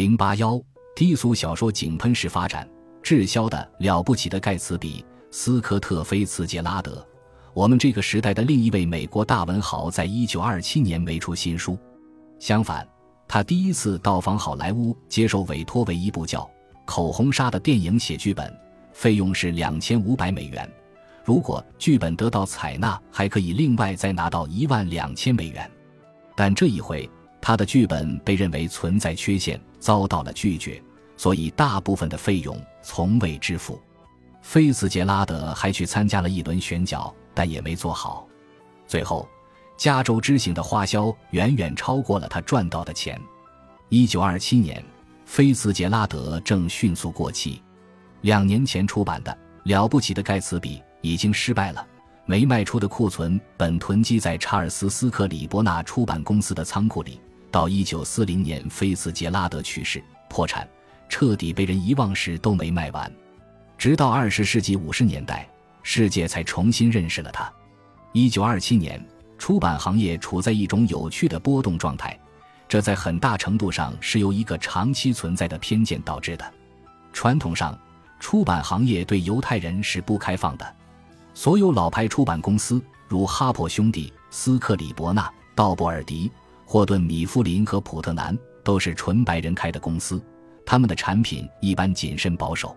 零八幺低俗小说井喷式发展，滞销的了不起的盖茨比，斯科特·菲茨杰拉德，我们这个时代的另一位美国大文豪，在一九二七年没出新书。相反，他第一次到访好莱坞，接受委托为一部叫《口红杀》的电影写剧本，费用是两千五百美元。如果剧本得到采纳，还可以另外再拿到一万两千美元。但这一回，他的剧本被认为存在缺陷，遭到了拒绝，所以大部分的费用从未支付。菲茨杰拉德还去参加了一轮选角，但也没做好。最后，加州之行的花销远远超过了他赚到的钱。一九二七年，菲茨杰拉德正迅速过气。两年前出版的《了不起的盖茨比》。已经失败了，没卖出的库存本囤积在查尔斯·斯克里伯纳出版公司的仓库里。到一九四零年，菲茨杰拉德去世，破产，彻底被人遗忘时都没卖完。直到二十世纪五十年代，世界才重新认识了他。一九二七年，出版行业处在一种有趣的波动状态，这在很大程度上是由一个长期存在的偏见导致的。传统上，出版行业对犹太人是不开放的。所有老牌出版公司，如哈珀兄弟、斯克里伯纳、道布尔迪、霍顿、米夫林和普特南，都是纯白人开的公司。他们的产品一般谨慎保守。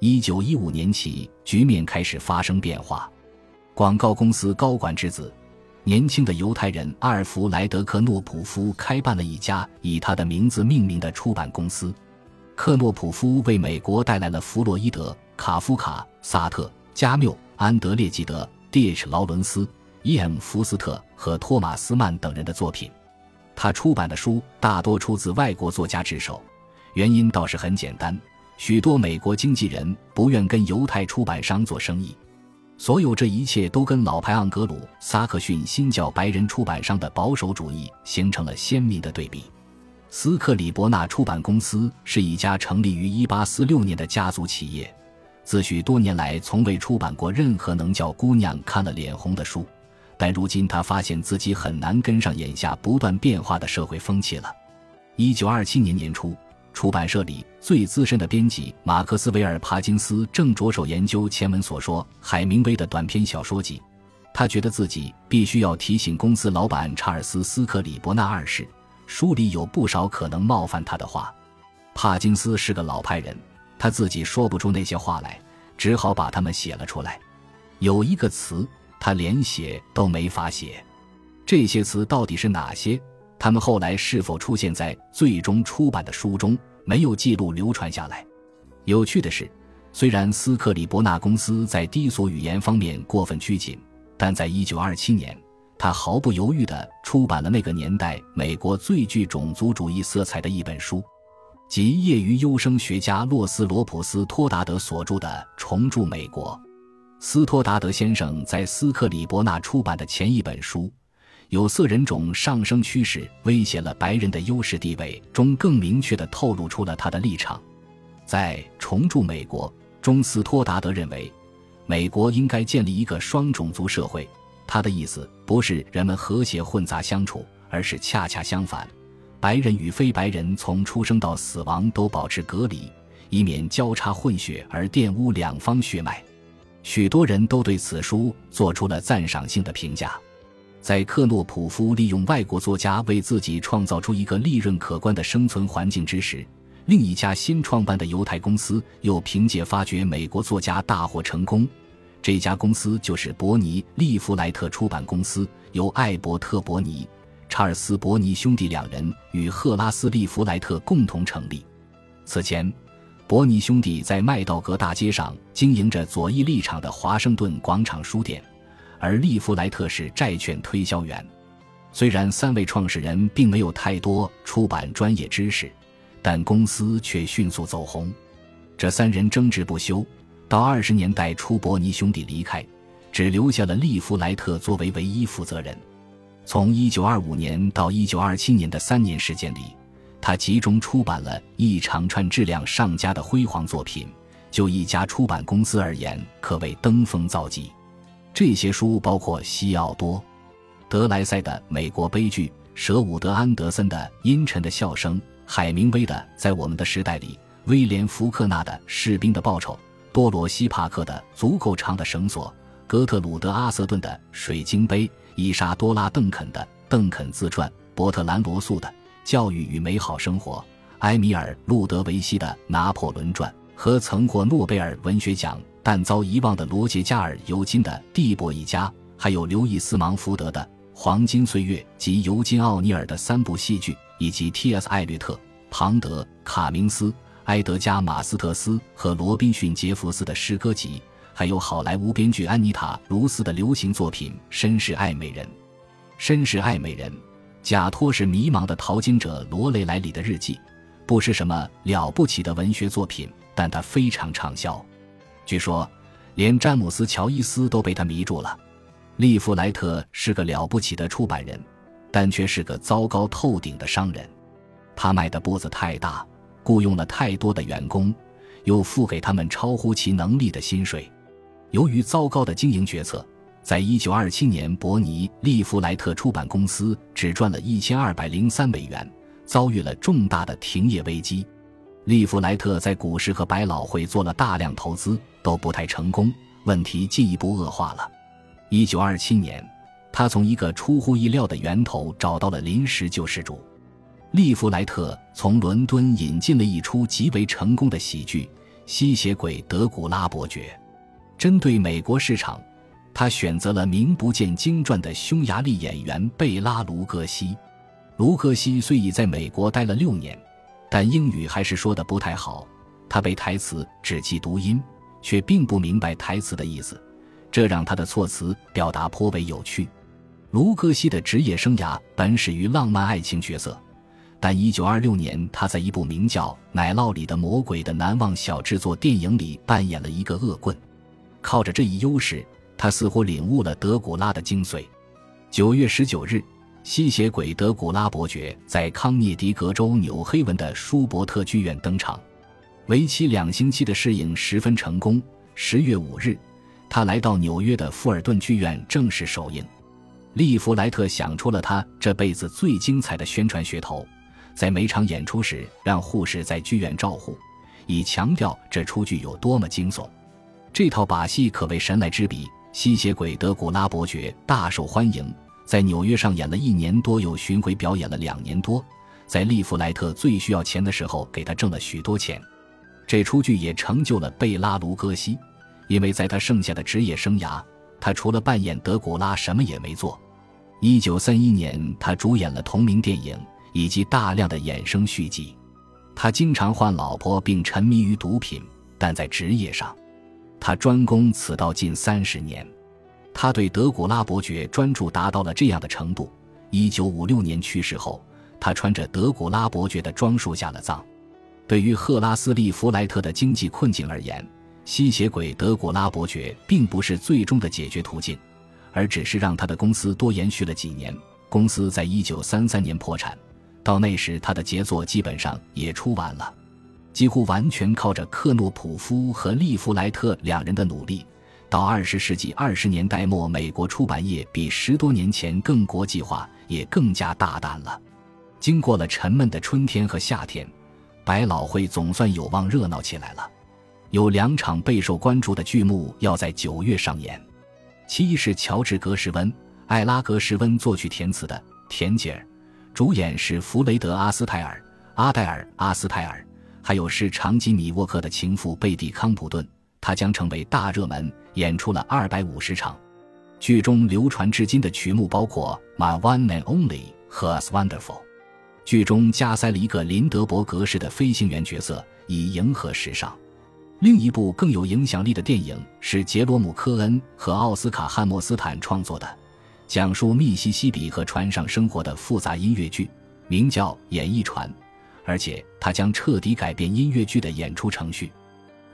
一九一五年起，局面开始发生变化。广告公司高管之子，年轻的犹太人阿尔弗莱德·克诺普夫开办了一家以他的名字命名的出版公司。克诺普夫为美国带来了弗洛伊德、卡夫卡、萨特、加缪。安德烈·吉德、D.H. 劳伦斯、E.M. 福斯特和托马斯曼等人的作品，他出版的书大多出自外国作家之手，原因倒是很简单：许多美国经纪人不愿跟犹太出版商做生意。所有这一切都跟老牌盎格鲁撒克逊新教白人出版商的保守主义形成了鲜明的对比。斯克里伯纳出版公司是一家成立于1846年的家族企业。自许多年来从未出版过任何能叫姑娘看了脸红的书，但如今他发现自己很难跟上眼下不断变化的社会风气了。一九二七年年初，出版社里最资深的编辑马克思韦尔·帕金斯正着手研究前文所说海明威的短篇小说集，他觉得自己必须要提醒公司老板查尔斯·斯克里伯纳二世，书里有不少可能冒犯他的话。帕金斯是个老派人。他自己说不出那些话来，只好把它们写了出来。有一个词，他连写都没法写。这些词到底是哪些？他们后来是否出现在最终出版的书中？没有记录流传下来。有趣的是，虽然斯克里伯纳公司在低俗语言方面过分拘谨，但在1927年，他毫不犹豫地出版了那个年代美国最具种族主义色彩的一本书。即业余优生学家洛斯罗普斯托达德所著的《重铸美国》，斯托达德先生在斯克里伯纳出版的前一本书《有色人种上升趋势威胁了白人的优势地位》中，更明确地透露出了他的立场。在《重铸美国》中，斯托达德认为，美国应该建立一个双种族社会。他的意思不是人们和谐混杂相处，而是恰恰相反。白人与非白人从出生到死亡都保持隔离，以免交叉混血而玷污两方血脉。许多人都对此书做出了赞赏性的评价。在克诺普夫利用外国作家为自己创造出一个利润可观的生存环境之时，另一家新创办的犹太公司又凭借发掘美国作家大获成功。这家公司就是伯尼利弗莱特出版公司，由艾伯特伯尼。查尔斯·伯尼兄弟两人与赫拉斯·利弗莱特共同成立。此前，伯尼兄弟在麦道格大街上经营着左翼立场的华盛顿广场书店，而利弗莱特是债券推销员。虽然三位创始人并没有太多出版专业知识，但公司却迅速走红。这三人争执不休，到二十年代初，伯尼兄弟离开，只留下了利弗莱特作为唯一负责人。从1925年到1927年的三年时间里，他集中出版了一长串质量上佳的辉煌作品。就一家出版公司而言，可谓登峰造极。这些书包括西奥多·德莱塞的《美国悲剧》、舍伍德·安德森的《阴沉的笑声》、海明威的《在我们的时代里》，威廉·福克纳的《士兵的报酬》，多罗西·帕克的《足够长的绳索》，格特鲁德·阿瑟顿的《水晶杯》，伊莎多拉·邓肯的《邓肯自传》，伯特兰·罗素的《教育与美好生活》，埃米尔·路德维希的《拿破仑传》，和曾获诺贝尔文学奖但遭遗忘的罗杰·加尔尤金的《蒂博一家》，还有刘易斯·芒福德的。黄金岁月及尤金·奥尼尔的三部戏剧，以及 T.S. 艾略特、庞德、卡明斯、埃德加·马斯特斯和罗宾逊·杰弗斯的诗歌集，还有好莱坞编剧安妮塔·卢斯的流行作品《绅士爱美人》。《绅士爱美人》，假托是迷茫的淘金者罗雷莱里的日记，不是什么了不起的文学作品，但它非常畅销。据说，连詹姆斯·乔伊斯都被他迷住了。利弗莱特是个了不起的出版人，但却是个糟糕透顶的商人。他迈的步子太大，雇佣了太多的员工，又付给他们超乎其能力的薪水。由于糟糕的经营决策，在一九二七年，伯尼利弗莱特出版公司只赚了一千二百零三美元，遭遇了重大的停业危机。利弗莱特在股市和百老汇做了大量投资，都不太成功，问题进一步恶化了。一九二七年，他从一个出乎意料的源头找到了临时救世主。利弗莱特从伦敦引进了一出极为成功的喜剧《吸血鬼德古拉伯爵》。针对美国市场，他选择了名不见经传的匈牙利演员贝拉·卢戈西。卢戈西虽已在美国待了六年，但英语还是说的不太好。他背台词只记读音，却并不明白台词的意思。这让他的措辞表达颇为有趣。卢戈西的职业生涯本始于浪漫爱情角色，但1926年他在一部名叫《奶酪里的魔鬼》的难忘小制作电影里扮演了一个恶棍。靠着这一优势，他似乎领悟了德古拉的精髓。9月19日，吸血鬼德古拉伯爵在康涅狄格州纽黑文的舒伯特剧院登场，为期两星期的试映十分成功。10月5日。他来到纽约的富尔顿剧院正式首映，利弗莱特想出了他这辈子最精彩的宣传噱头，在每场演出时让护士在剧院照护，以强调这出剧有多么惊悚。这套把戏可谓神来之笔。吸血鬼德古拉伯爵大受欢迎，在纽约上演了一年多，又巡回表演了两年多，在利弗莱特最需要钱的时候给他挣了许多钱。这出剧也成就了贝拉·卢戈西。因为在他剩下的职业生涯，他除了扮演德古拉什么也没做。一九三一年，他主演了同名电影以及大量的衍生续集。他经常换老婆并沉迷于毒品，但在职业上，他专攻此道近三十年。他对德古拉伯爵专注达到了这样的程度：一九五六年去世后，他穿着德古拉伯爵的装束下了葬。对于赫拉斯利弗莱特的经济困境而言，吸血鬼德古拉伯爵并不是最终的解决途径，而只是让他的公司多延续了几年。公司在一九三三年破产，到那时他的杰作基本上也出完了，几乎完全靠着克诺普夫和利弗莱特两人的努力。到二十世纪二十年代末，美国出版业比十多年前更国际化，也更加大胆了。经过了沉闷的春天和夏天，百老汇总算有望热闹起来了。有两场备受关注的剧目要在九月上演，其一是乔治·格什温、艾拉·格什温作曲填词的《田姐儿》，主演是弗雷德·阿斯泰尔、阿黛尔·阿斯泰尔，还有是长吉米沃克的情妇贝蒂·康普顿，他将成为大热门，演出了二百五十场。剧中流传至今的曲目包括《My One and Only》和《As Wonderful》。剧中加塞了一个林德伯格式的飞行员角色，以迎合时尚。另一部更有影响力的电影是杰罗姆·科恩和奥斯卡·汉默斯坦创作的，讲述密西西比河船上生活的复杂音乐剧，名叫《演艺船》，而且它将彻底改变音乐剧的演出程序。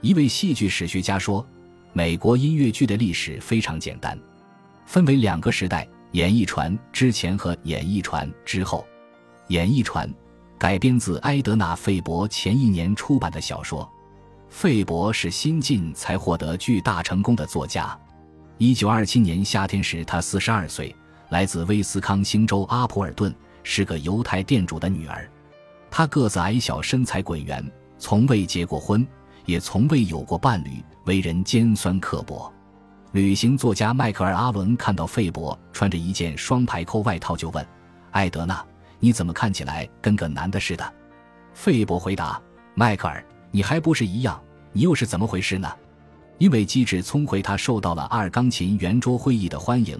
一位戏剧史学家说：“美国音乐剧的历史非常简单，分为两个时代：《演艺船》之前和《演艺船》之后。《演艺船》改编自埃德纳·费伯前一年出版的小说。”费伯是新晋才获得巨大成功的作家。一九二七年夏天时，他四十二岁，来自威斯康星州阿普尔顿，是个犹太店主的女儿。他个子矮小，身材滚圆，从未结过婚，也从未有过伴侣，为人尖酸刻薄。旅行作家迈克尔·阿伦看到费伯穿着一件双排扣外套，就问：“艾德娜，你怎么看起来跟个男的似的？”费伯回答：“迈克尔，你还不是一样？你又是怎么回事呢？”因为机智聪慧，他受到了二钢琴圆桌会议的欢迎。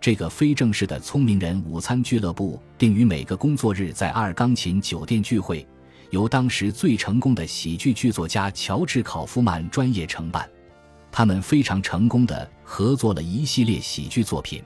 这个非正式的聪明人午餐俱乐部定于每个工作日在阿尔钢琴酒店聚会，由当时最成功的喜剧剧作家乔治·考夫曼专业承办。他们非常成功的合作了一系列喜剧作品。